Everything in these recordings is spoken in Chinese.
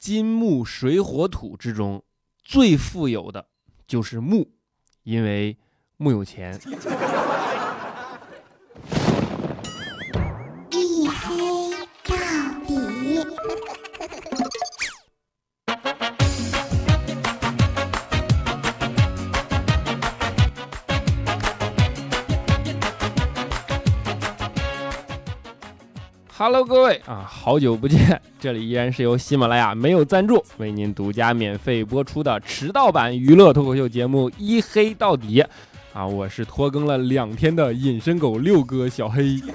金木水火土之中最富有的就是木，因为木有钱。Hello，各位啊，好久不见！这里依然是由喜马拉雅没有赞助为您独家免费播出的迟到版娱乐脱口秀节目《一黑到底》啊，我是拖更了两天的隐身狗六哥小黑。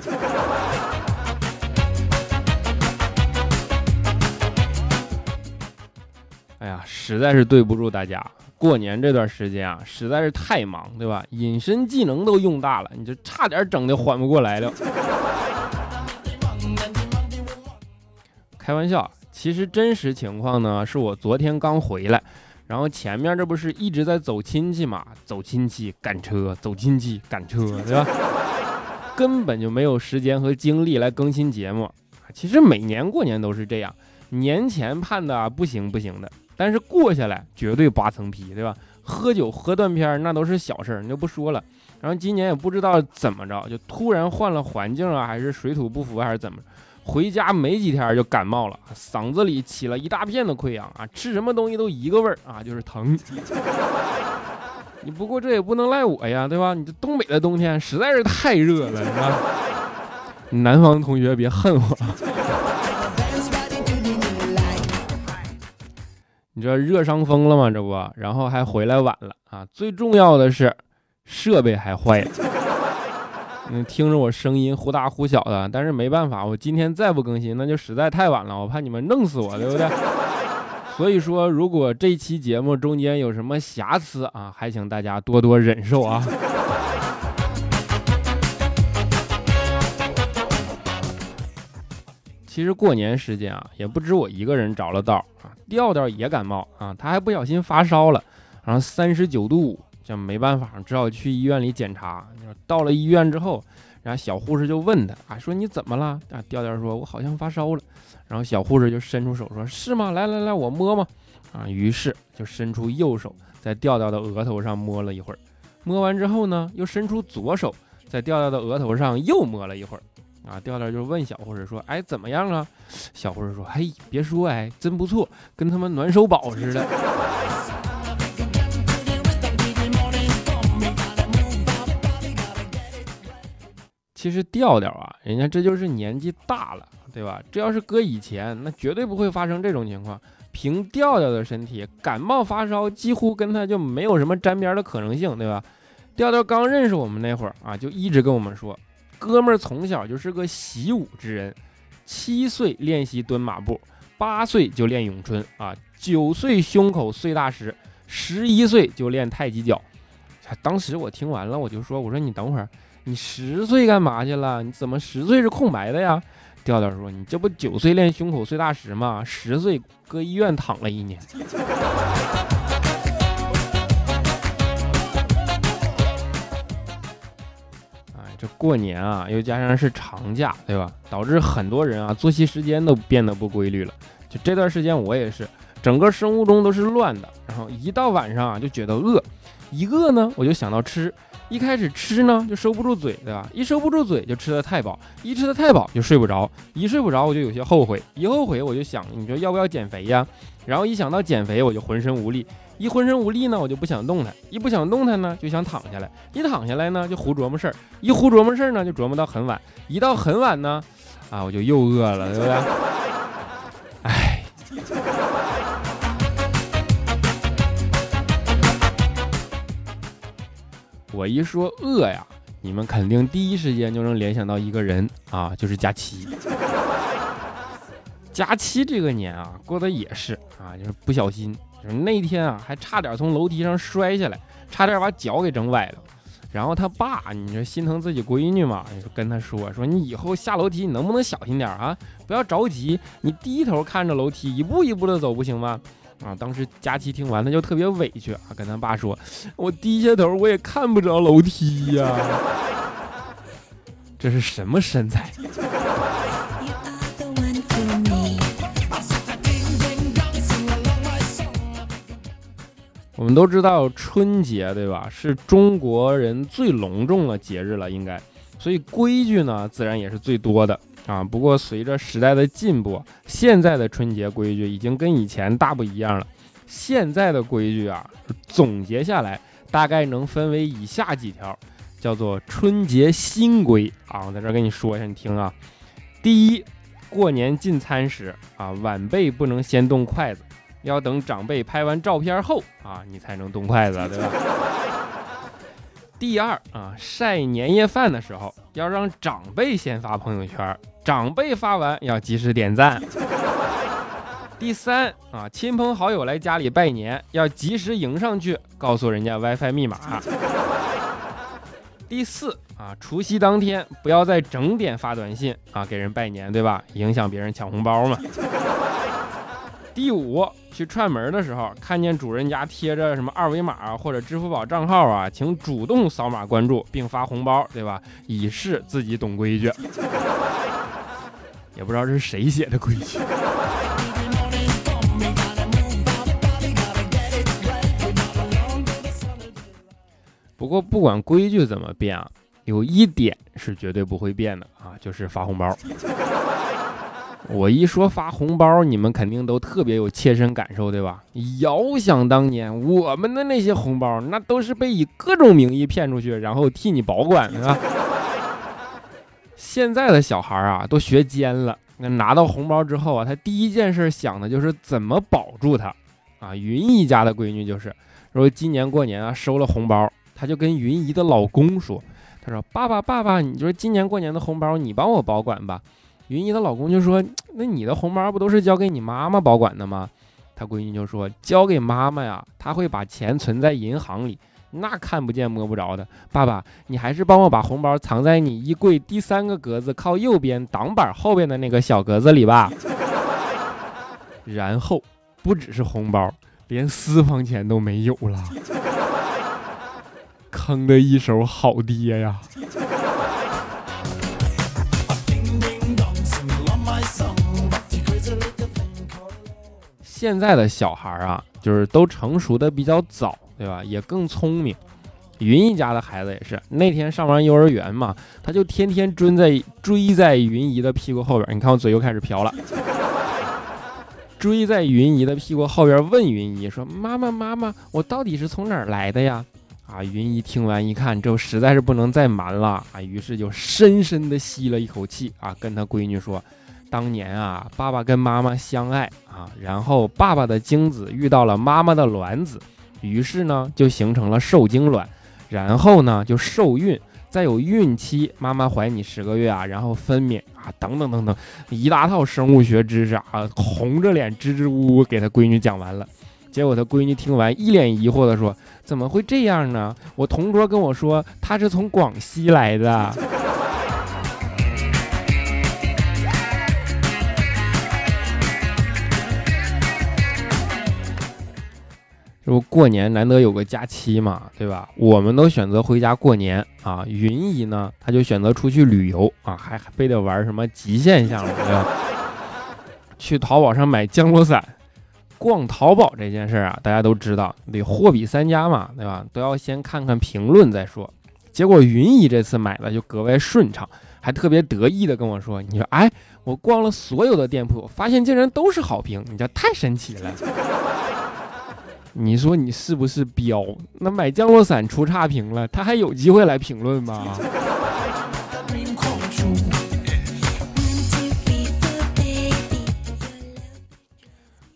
哎呀，实在是对不住大家，过年这段时间啊，实在是太忙，对吧？隐身技能都用大了，你这差点整的缓不过来了。开玩笑，其实真实情况呢，是我昨天刚回来，然后前面这不是一直在走亲戚嘛，走亲戚赶车，走亲戚赶车，对吧？根本就没有时间和精力来更新节目。其实每年过年都是这样，年前盼的不行不行的，但是过下来绝对扒层皮，对吧？喝酒喝断片儿那都是小事儿，你就不说了。然后今年也不知道怎么着，就突然换了环境啊，还是水土不服，还是怎么？回家没几天就感冒了，嗓子里起了一大片的溃疡啊，吃什么东西都一个味儿啊，就是疼。你不过这也不能赖我呀，对吧？你这东北的冬天实在是太热了，是吧？南方同学别恨我。你这热伤风了吗？这不，然后还回来晚了啊！最重要的是，设备还坏了。你听着我声音忽大忽小的，但是没办法，我今天再不更新，那就实在太晚了，我怕你们弄死我，对不对？所以说，如果这期节目中间有什么瑕疵啊，还请大家多多忍受啊。其实过年时间啊，也不止我一个人着了道啊，调调也感冒啊，他还不小心发烧了，然后三十九度五。这没办法，只好去医院里检查。到了医院之后，然后小护士就问他啊，说你怎么了？啊，调调说，我好像发烧了。然后小护士就伸出手说，是吗？来来来，我摸摸。啊，于是就伸出右手在调调的额头上摸了一会儿，摸完之后呢，又伸出左手在调调的额头上又摸了一会儿。啊，调调就问小护士说，哎，怎么样啊？小护士说，嘿，别说，哎，真不错，跟他们暖手宝似的。其实调调啊，人家这就是年纪大了，对吧？这要是搁以前，那绝对不会发生这种情况。凭调调的身体，感冒发烧几乎跟他就没有什么沾边的可能性，对吧？调调刚认识我们那会儿啊，就一直跟我们说，哥们儿从小就是个习武之人，七岁练习蹲马步，八岁就练咏春啊，九岁胸口碎大石，十一岁就练太极脚。当时我听完了，我就说，我说你等会儿。你十岁干嘛去了？你怎么十岁是空白的呀？调调说：“你这不九岁练胸口碎大石吗？十岁搁医院躺了一年。”哎，这过年啊，又加上是长假，对吧？导致很多人啊作息时间都变得不规律了。就这段时间我也是，整个生物钟都是乱的。然后一到晚上啊，就觉得饿，一饿呢，我就想到吃。一开始吃呢就收不住嘴，对吧？一收不住嘴就吃的太饱，一吃的太饱就睡不着，一睡不着我就有些后悔，一后悔我就想，你说要不要减肥呀？然后一想到减肥我就浑身无力，一浑身无力呢我就不想动弹，一不想动弹呢就想躺下来，一躺下来呢就胡琢磨事儿，一胡琢磨事儿呢就琢磨到很晚，一到很晚呢，啊我就又饿了，对不对？我一说饿呀，你们肯定第一时间就能联想到一个人啊，就是佳期。佳期这个年啊，过得也是啊，就是不小心，就是那天啊，还差点从楼梯上摔下来，差点把脚给整崴了。然后他爸，你说心疼自己闺女嘛，就跟他说说，你以后下楼梯你能不能小心点啊？不要着急，你低头看着楼梯，一步一步的走，不行吗？啊当时佳琪听完他就特别委屈啊跟他爸说我低下头我也看不着楼梯呀。这是什么身材？我们都知道春节对吧是中国人最隆重的节日了应该。所以规矩呢自然也是最多的。啊。不过随着时代的进步，现在的春节规矩已经跟以前大不一样了。现在的规矩啊，总结下来大概能分为以下几条，叫做春节新规啊。我在这儿跟你说一下，你听啊。第一，过年进餐时啊，晚辈不能先动筷子。要等长辈拍完照片后啊，你才能动筷子，对吧？第二啊，晒年夜饭的时候要让长辈先发朋友圈，长辈发完要及时点赞。第三啊，亲朋好友来家里拜年要及时迎上去，告诉人家 WiFi 密码。第四啊，除夕当天不要在整点发短信啊给人拜年，对吧？影响别人抢红包嘛。第五。去串门的时候，看见主人家贴着什么二维码或者支付宝账号啊，请主动扫码关注并发红包，对吧？以示自己懂规矩。也不知道是谁写的规矩。不过不管规矩怎么变啊，有一点是绝对不会变的啊，就是发红包。我一说发红包，你们肯定都特别有切身感受，对吧？遥想当年，我们的那些红包，那都是被以各种名义骗出去，然后替你保管的。现在的小孩啊，都学尖了。那拿到红包之后啊，他第一件事想的就是怎么保住它。啊，云姨家的闺女就是，说今年过年啊，收了红包，她就跟云姨的老公说：“她说爸爸爸爸，你说今年过年的红包，你帮我保管吧。”云姨的老公就说：“那你的红包不都是交给你妈妈保管的吗？”她闺女就说：“交给妈妈呀，她会把钱存在银行里，那看不见摸不着的。爸爸，你还是帮我把红包藏在你衣柜第三个格子靠右边挡板后边的那个小格子里吧。”然后，不只是红包，连私房钱都没有了，坑的一手好爹呀！现在的小孩啊，就是都成熟的比较早，对吧？也更聪明。云姨家的孩子也是，那天上完幼儿园嘛，他就天天追在追在云姨的屁股后边。你看我嘴又开始瓢了，追在云姨的屁股后边，问云姨说：“妈妈，妈妈，我到底是从哪儿来的呀？”啊，云姨听完一看，这实在是不能再瞒了啊，于是就深深的吸了一口气啊，跟她闺女说。当年啊，爸爸跟妈妈相爱啊，然后爸爸的精子遇到了妈妈的卵子，于是呢就形成了受精卵，然后呢就受孕，再有孕期，妈妈怀你十个月啊，然后分娩啊，等等等等，一大套生物学知识啊，红着脸支支吾吾给他闺女讲完了，结果他闺女听完一脸疑惑的说：“怎么会这样呢？我同桌跟我说他是从广西来的。”这不过年难得有个假期嘛，对吧？我们都选择回家过年啊。云姨呢，她就选择出去旅游啊，还非得玩什么极限项目，对吧？去淘宝上买降落伞。逛淘宝这件事儿啊，大家都知道得货比三家嘛，对吧？都要先看看评论再说。结果云姨这次买的就格外顺畅，还特别得意的跟我说：“你说，哎，我逛了所有的店铺，发现竟然都是好评，你这太神奇了。”你说你是不是彪？那买降落伞出差评了，他还有机会来评论吗？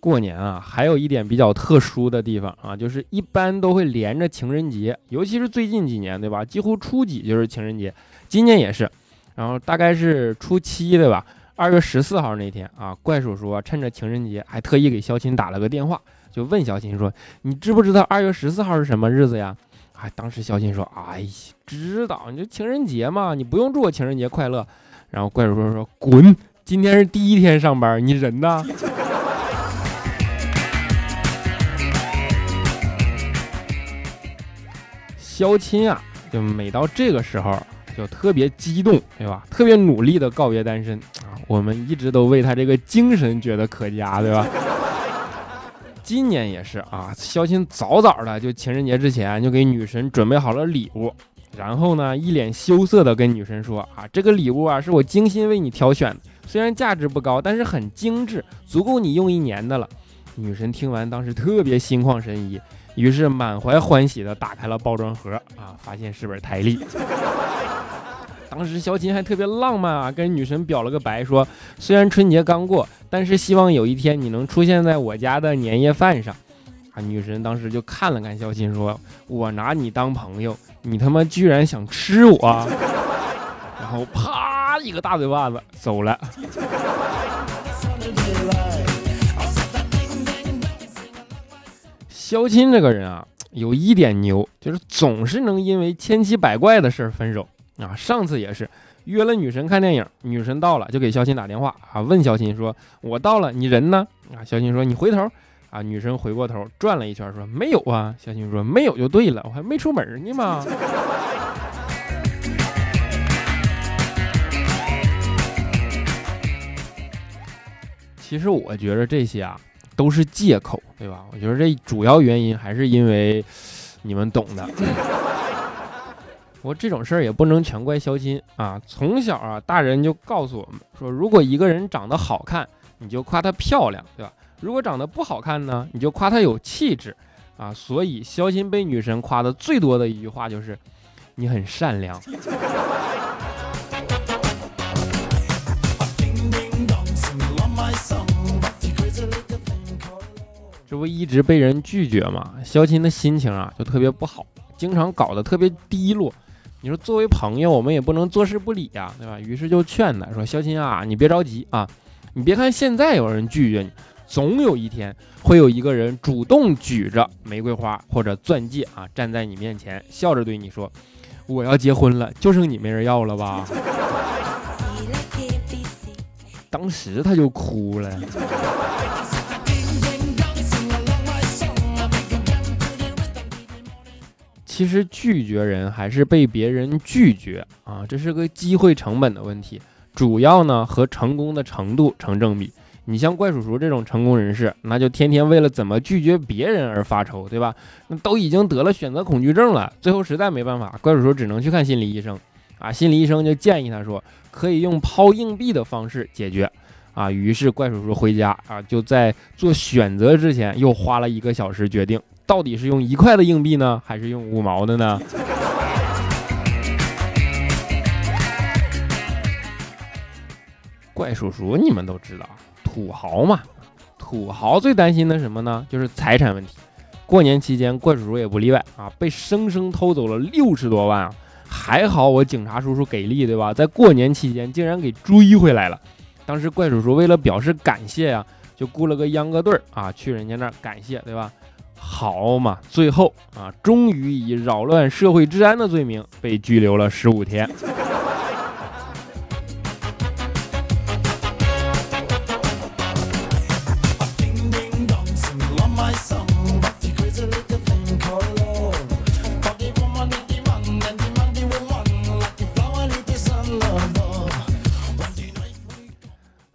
过年啊，还有一点比较特殊的地方啊，就是一般都会连着情人节，尤其是最近几年，对吧？几乎初几就是情人节，今年也是，然后大概是初七，对吧？二月十四号那天啊，怪叔叔趁着情人节，还特意给肖琴打了个电话。就问小新说：“你知不知道二月十四号是什么日子呀？”哎，当时小新说：“哎呀，知道，你就情人节嘛，你不用祝我情人节快乐。”然后怪叔叔说：“滚，今天是第一天上班，你人呢？” 肖钦啊，就每到这个时候就特别激动，对吧？特别努力的告别单身啊，我们一直都为他这个精神觉得可嘉，对吧？今年也是啊，肖钦早早的就情人节之前就给女神准备好了礼物，然后呢，一脸羞涩的跟女神说啊，这个礼物啊是我精心为你挑选的，虽然价值不高，但是很精致，足够你用一年的了。女神听完当时特别心旷神怡，于是满怀欢喜的打开了包装盒啊，发现是本台历。当时肖钦还特别浪漫啊，跟女神表了个白，说虽然春节刚过，但是希望有一天你能出现在我家的年夜饭上。啊，女神当时就看了看肖钦，说：“我拿你当朋友，你他妈居然想吃我！” 然后啪一个大嘴巴子走了。肖钦这个人啊，有一点牛，就是总是能因为千奇百怪的事儿分手。啊，上次也是约了女神看电影，女神到了就给肖钦打电话啊，问肖钦说：“我到了，你人呢？”啊，肖钦说：“你回头。”啊，女神回过头转了一圈说：“没有啊。”肖钦说：“没有就对了，我还没出门呢嘛。”其实我觉得这些啊都是借口，对吧？我觉得这主要原因还是因为你们懂的。我这种事儿也不能全怪肖钦啊！从小啊，大人就告诉我们说，如果一个人长得好看，你就夸她漂亮，对吧？如果长得不好看呢，你就夸她有气质，啊！所以肖钦被女神夸的最多的一句话就是：“你很善良。”这不一直被人拒绝吗？肖钦的心情啊就特别不好，经常搞得特别低落。你说作为朋友，我们也不能坐视不理呀，对吧？于是就劝他说：“肖钦啊，你别着急啊，你别看现在有人拒绝你，总有一天会有一个人主动举着玫瑰花或者钻戒啊，站在你面前，笑着对你说：‘我要结婚了，就剩你没人要了吧？’ 当时他就哭了。”其实拒绝人还是被别人拒绝啊，这是个机会成本的问题，主要呢和成功的程度成正比。你像怪叔叔这种成功人士，那就天天为了怎么拒绝别人而发愁，对吧？那都已经得了选择恐惧症了，最后实在没办法，怪叔叔只能去看心理医生啊。心理医生就建议他说，可以用抛硬币的方式解决啊。于是怪叔叔回家啊，就在做选择之前又花了一个小时决定。到底是用一块的硬币呢，还是用五毛的呢？怪叔叔，你们都知道，土豪嘛，土豪最担心的什么呢？就是财产问题。过年期间，怪叔叔也不例外啊，被生生偷走了六十多万啊！还好我警察叔叔给力，对吧？在过年期间竟然给追回来了。当时怪叔叔为了表示感谢呀，就雇了个秧歌队儿啊，去人家那儿感谢，对吧？好嘛，最后啊，终于以扰乱社会治安的罪名被拘留了十五天。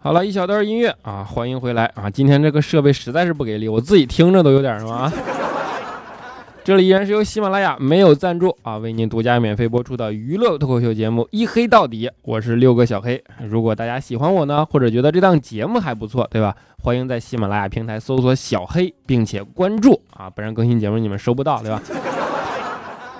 好了一小段音乐啊，欢迎回来啊！今天这个设备实在是不给力，我自己听着都有点什么。这里依然是由喜马拉雅没有赞助啊，为您独家免费播出的娱乐脱口秀节目《一黑到底》，我是六个小黑。如果大家喜欢我呢，或者觉得这档节目还不错，对吧？欢迎在喜马拉雅平台搜索“小黑”并且关注啊，不然更新节目你们收不到，对吧？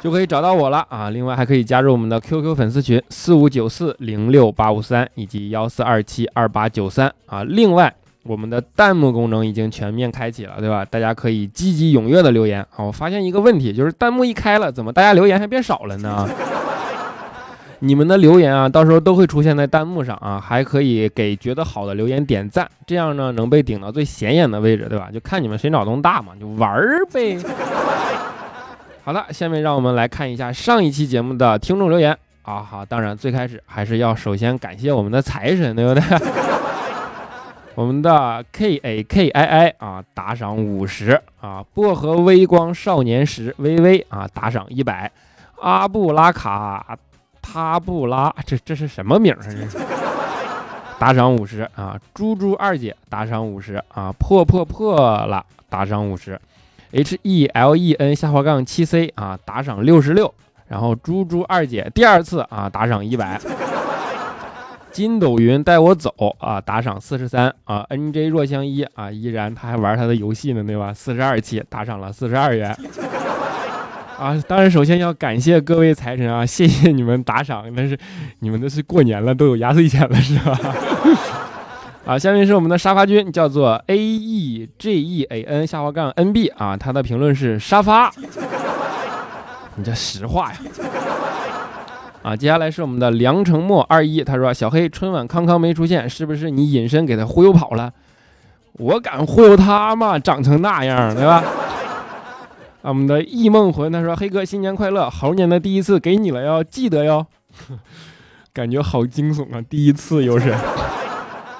就可以找到我了啊！另外还可以加入我们的 QQ 粉丝群四五九四零六八五三以及幺四二七二八九三啊！另外我们的弹幕功能已经全面开启了，对吧？大家可以积极踊跃的留言啊！我发现一个问题，就是弹幕一开了，怎么大家留言还变少了呢？你们的留言啊，到时候都会出现在弹幕上啊，还可以给觉得好的留言点赞，这样呢能被顶到最显眼的位置，对吧？就看你们谁脑洞大嘛，就玩儿呗。好了，下面让我们来看一下上一期节目的听众留言啊。好，当然最开始还是要首先感谢我们的财神，对不对？我们的 K A K I I 啊，打赏五十啊。薄荷微光少年时微微啊，打赏一百。阿布拉卡他布拉，这这是什么名啊？这是打赏五十啊。猪猪二姐打赏五十啊。破破破了。打赏五十；H E L E N 下滑杠七 C 啊打赏六十六，然后猪猪二姐第二次啊打赏一百。筋斗云带我走啊，打赏四十三啊，N J 若相依啊，依然他还玩他的游戏呢，对吧？四十二期打赏了四十二元啊，当然首先要感谢各位财神啊，谢谢你们打赏，但是你们那是过年了，都有压岁钱了是吧？啊，下面是我们的沙发君，叫做 A E G E A N 下滑杠 N B 啊，他的评论是沙发，你这实话呀。啊，接下来是我们的梁成墨二一，他说小黑春晚康康没出现，是不是你隐身给他忽悠跑了？我敢忽悠他吗？长成那样，对吧？啊，我们的忆梦魂，他说黑哥新年快乐，猴年的第一次给你了，哟记得哟。感觉好惊悚啊，第一次又是。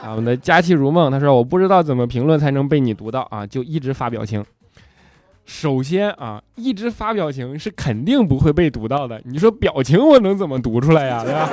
啊，我们的佳期如梦，他说我不知道怎么评论才能被你读到啊，就一直发表情。首先啊，一直发表情是肯定不会被读到的。你说表情我能怎么读出来呀？对吧？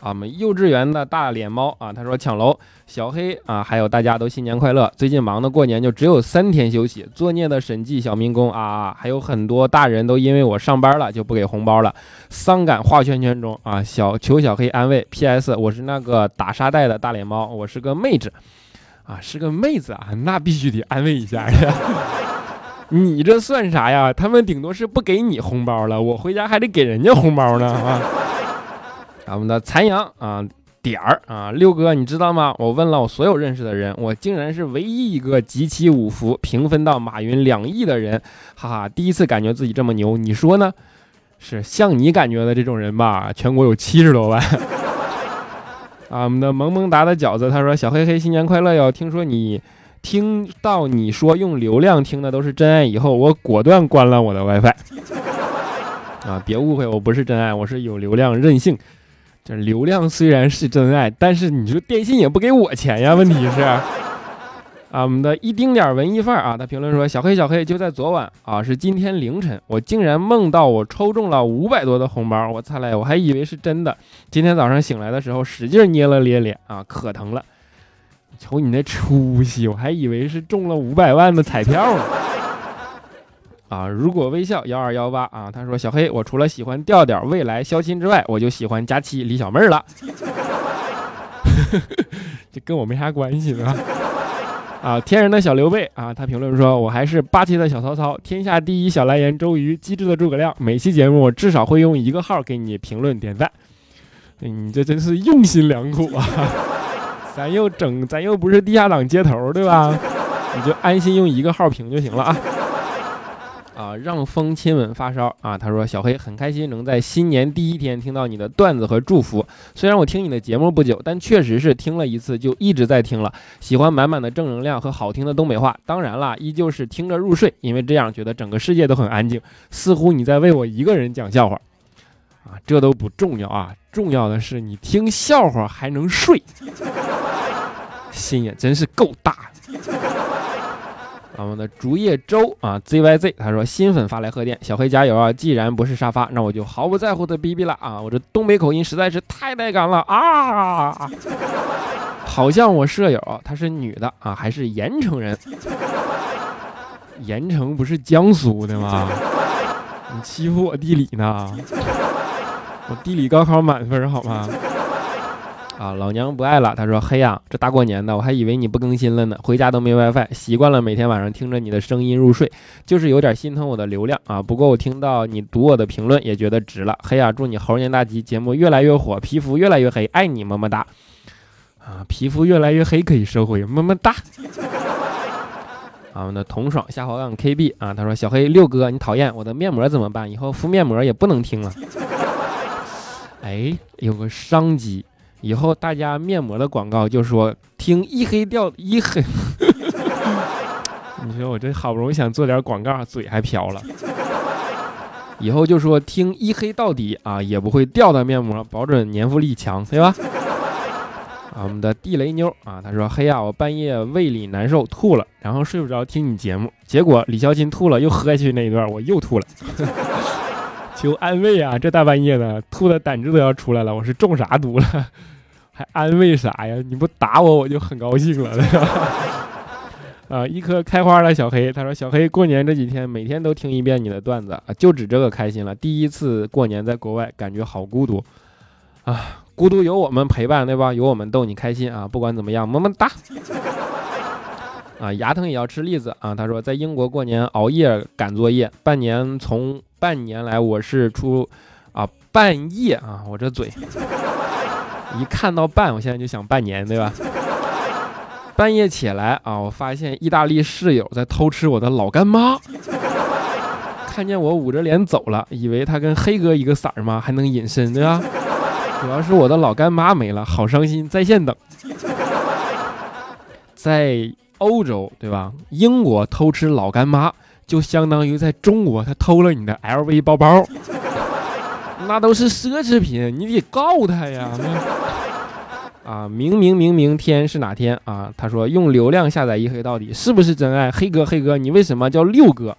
啊，我们幼稚园的大脸猫啊，他说抢楼小黑啊，还有大家都新年快乐。最近忙的过年就只有三天休息，作孽的审计小民工啊，还有很多大人都因为我上班了就不给红包了，伤感画圈圈中啊，小求小黑安慰。P.S. 我是那个打沙袋的大脸猫，我是个妹子啊，是个妹子啊，那必须得安慰一下呀。你这算啥呀？他们顶多是不给你红包了，我回家还得给人家红包呢啊！咱们的残阳啊点儿啊，六哥你知道吗？我问了我所有认识的人，我竟然是唯一一个集齐五福平分到马云两亿的人，哈哈！第一次感觉自己这么牛，你说呢？是像你感觉的这种人吧？全国有七十多万 啊！我们的萌萌哒的饺子他说：“小黑黑新年快乐哟！听说你。”听到你说用流量听的都是真爱以后，我果断关了我的 WiFi。啊，别误会，我不是真爱，我是有流量任性。流量虽然是真爱，但是你说电信也不给我钱呀？问题是，啊，我们的一丁点文艺范儿啊，他评论说：小黑小黑，就在昨晚啊，是今天凌晨，我竟然梦到我抽中了五百多的红包，我擦嘞，我还以为是真的。今天早上醒来的时候，使劲捏了捏脸啊，可疼了。瞅你那出息，我还以为是中了五百万的彩票呢。啊，如果微笑幺二幺八啊，他说小黑，我除了喜欢调调、未来、肖钦之外，我就喜欢佳期、李小妹儿了。这跟我没啥关系呢。啊，天然的小刘备啊，他评论说，我还是霸气的小曹操，天下第一小蓝颜周瑜，机智的诸葛亮。每期节目我至少会用一个号给你评论点赞。你这真是用心良苦啊。咱又整，咱又不是地下党接头，对吧？你就安心用一个号评就行了啊！啊，让风亲吻发烧啊！他说小黑很开心能在新年第一天听到你的段子和祝福。虽然我听你的节目不久，但确实是听了一次就一直在听了。喜欢满满的正能量和好听的东北话。当然啦，依旧是听着入睡，因为这样觉得整个世界都很安静，似乎你在为我一个人讲笑话。啊，这都不重要啊，重要的是你听笑话还能睡。心也真是够大。我们的竹叶舟啊，ZYZ，他说新粉发来贺电，小黑加油啊！既然不是沙发，那我就毫不在乎的逼逼了啊！我这东北口音实在是太带感了啊！好像我舍友她是女的啊，还是盐城人？盐城不是江苏的吗？你欺负我地理呢？我地理高考满分好吗？啊，老娘不爱了。他说：“嘿呀，这大过年的，我还以为你不更新了呢。回家都没 WiFi，习惯了每天晚上听着你的声音入睡，就是有点心疼我的流量啊。不过我听到你读我的评论，也觉得值了。嘿呀，祝你猴年大吉，节目越来越火，皮肤越来越黑，爱你么么哒。啊，皮肤越来越黑可以收回，么么哒。啊，我们的童爽下滑杠 KB 啊，他说：小黑六哥，你讨厌我的面膜怎么办？以后敷面膜也不能听了。哎，有个商机。”以后大家面膜的广告就说听一黑掉一黑，你说我这好不容易想做点广告，嘴还瓢了。以后就说听一黑到底啊，也不会掉的面膜，保准粘附力强，对吧？啊，我们的地雷妞啊，她说嘿呀，我半夜胃里难受吐了，然后睡不着听你节目，结果李孝钦吐了又喝下去那一段，我又吐了。求安慰啊！这大半夜的，吐的胆汁都要出来了。我是中啥毒了？还安慰啥呀？你不打我，我就很高兴了。啊，一颗开花的小黑，他说小黑过年这几天每天都听一遍你的段子啊，就指这个开心了。第一次过年在国外，感觉好孤独啊，孤独有我们陪伴，对吧？有我们逗你开心啊，不管怎么样，么么哒。啊，牙疼也要吃栗子啊。他说在英国过年熬夜赶作业，半年从半年来我是出啊半夜啊，我这嘴一看到半，我现在就想半年，对吧？半夜起来啊，我发现意大利室友在偷吃我的老干妈，看见我捂着脸走了，以为他跟黑哥一个色儿吗？还能隐身对吧？主要是我的老干妈没了，好伤心，在线等。在欧洲对吧？英国偷吃老干妈，就相当于在中国他偷了你的 LV 包包，那都是奢侈品，你得告他呀。啊，明明明明天是哪天啊？他说用流量下载一黑到底是不是真爱？黑哥黑哥，你为什么叫六哥？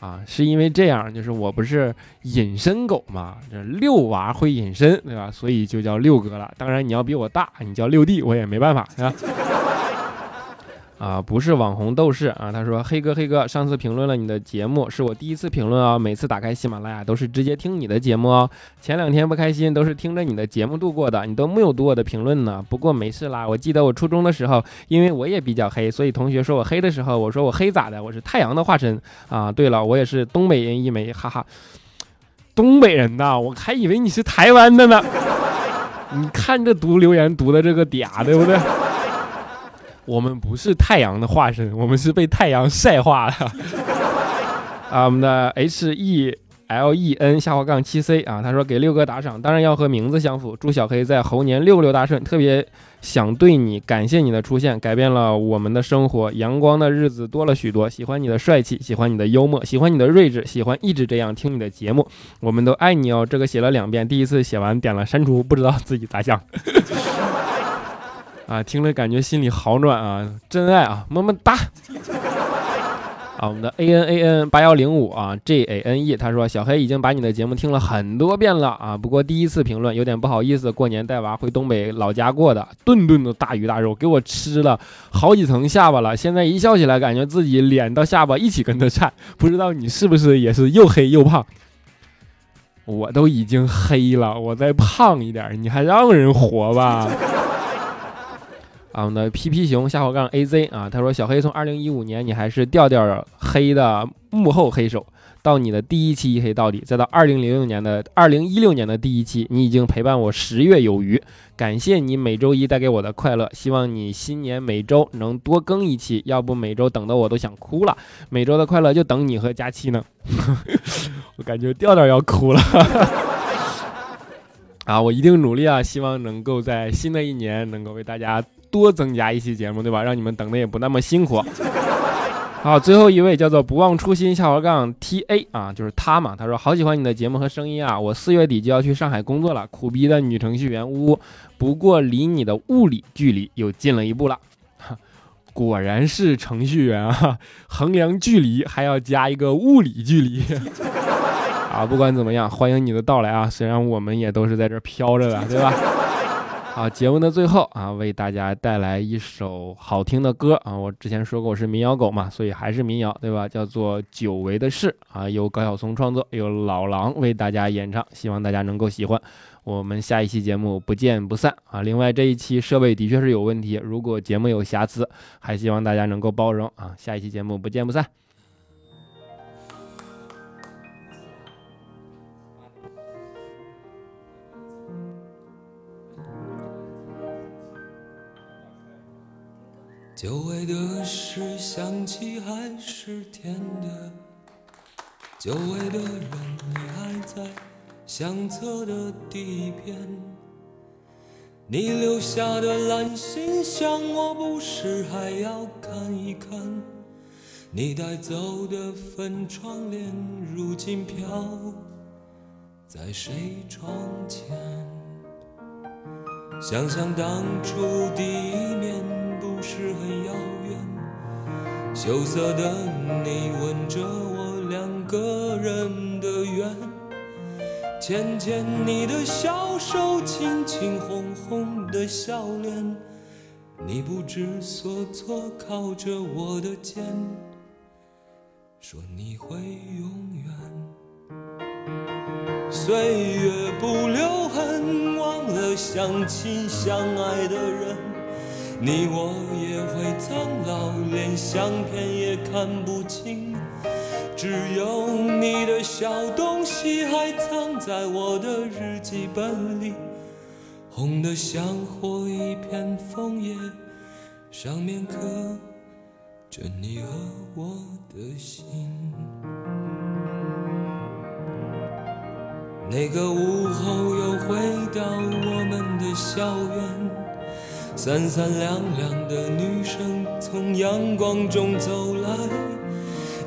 啊，是因为这样，就是我不是隐身狗嘛，这六娃会隐身，对吧？所以就叫六哥了。当然你要比我大，你叫六弟，我也没办法，是吧？啊，不是网红斗士啊！他说：“黑哥，黑哥，上次评论了你的节目，是我第一次评论啊。每次打开喜马拉雅都是直接听你的节目哦。前两天不开心，都是听着你的节目度过的，你都没有读我的评论呢。不过没事啦，我记得我初中的时候，因为我也比较黑，所以同学说我黑的时候，我说我黑咋的？我是太阳的化身啊！对了，我也是东北人一枚，哈哈，东北人呐，我还以为你是台湾的呢。你看这读留言读的这个嗲，对不对？”我们不是太阳的化身，我们是被太阳晒化了。啊，我们的 H E L E N 下滑杠七 C 啊，他说给六哥打赏，当然要和名字相符。祝小黑在猴年六六大顺，特别想对你感谢你的出现，改变了我们的生活，阳光的日子多了许多。喜欢你的帅气，喜欢你的幽默，喜欢你的睿智，喜欢一直这样听你的节目。我们都爱你哦。这个写了两遍，第一次写完点了删除，不知道自己咋想。啊，听了感觉心里好暖啊，真爱啊，么么哒！啊，我们的 A N A N 八幺零五啊，J A N E，他说小黑已经把你的节目听了很多遍了啊，不过第一次评论有点不好意思，过年带娃回东北老家过的，顿顿的大鱼大肉给我吃了好几层下巴了，现在一笑起来感觉自己脸到下巴一起跟着颤，不知道你是不是也是又黑又胖？我都已经黑了，我再胖一点，你还让人活吧？啊，我们的皮皮熊下火杠 A Z 啊，他说小黑从二零一五年你还是调调黑的幕后黑手，到你的第一期一黑到底，再到二零零六年的二零一六年的第一期，你已经陪伴我十月有余，感谢你每周一带给我的快乐，希望你新年每周能多更一期，要不每周等的我都想哭了，每周的快乐就等你和佳期呢，我感觉调调要哭了。啊，我一定努力啊，希望能够在新的一年能够为大家。多增加一期节目，对吧？让你们等的也不那么辛苦。好，最后一位叫做不忘初心下滑杠 T A 啊，就是他嘛。他说好喜欢你的节目和声音啊，我四月底就要去上海工作了，苦逼的女程序员呜呜。不过离你的物理距离又近了一步了。果然是程序员啊，衡量距离还要加一个物理距离 啊。不管怎么样，欢迎你的到来啊。虽然我们也都是在这飘着的，对吧？好，节目的最后啊，为大家带来一首好听的歌啊。我之前说过我是民谣狗嘛，所以还是民谣，对吧？叫做《久违的事》啊，由高晓松创作，由老狼为大家演唱，希望大家能够喜欢。我们下一期节目不见不散啊！另外这一期设备的确是有问题，如果节目有瑕疵，还希望大家能够包容啊！下一期节目不见不散。久违的事，想起还是甜的。久违的人，你还在相册的第一篇。你留下的蓝信箱，我不时还要看一看。你带走的粉窗帘，如今飘在谁窗前？想想当初第一面。是很遥远，羞涩的你吻着我两个人的缘，牵牵你的小手，亲亲红红的笑脸，你不知所措，靠着我的肩，说你会永远。岁月不留痕，忘了相亲相爱的人，你我也会苍老，连相片也看不清。只有你的小东西还藏在我的日记本里，红得像火一片枫叶，上面刻着你和我的心。那个午后又回到我们的校园，三三两两的女生从阳光中走来，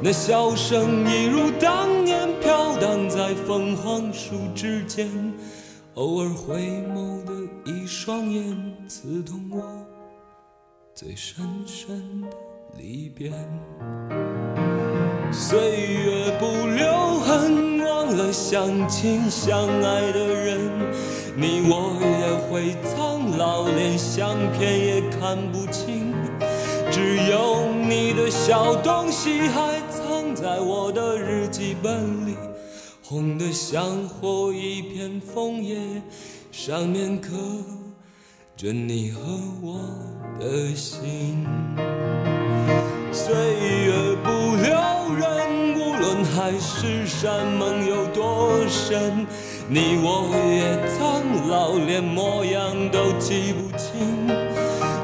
那笑声一如当年飘荡在凤凰树之间，偶尔回眸的一双眼，刺痛我最深深的离别。岁月不留痕，忘了相亲相爱的人，你我也会苍老，连相片也看不清。只有你的小东西还藏在我的日记本里，红得像火一片枫叶，上面刻着你和我的心。岁月不留人，无论海誓山盟有多深，你我也苍老，连模样都记不清。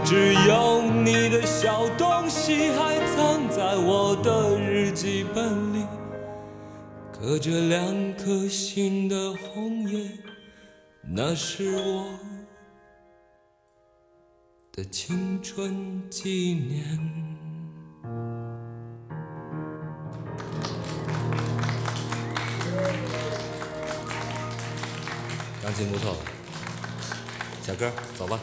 只有你的小东西还藏在我的日记本里，刻着两颗心的红叶，那是我的青春纪念。钢琴不错，小哥，走吧。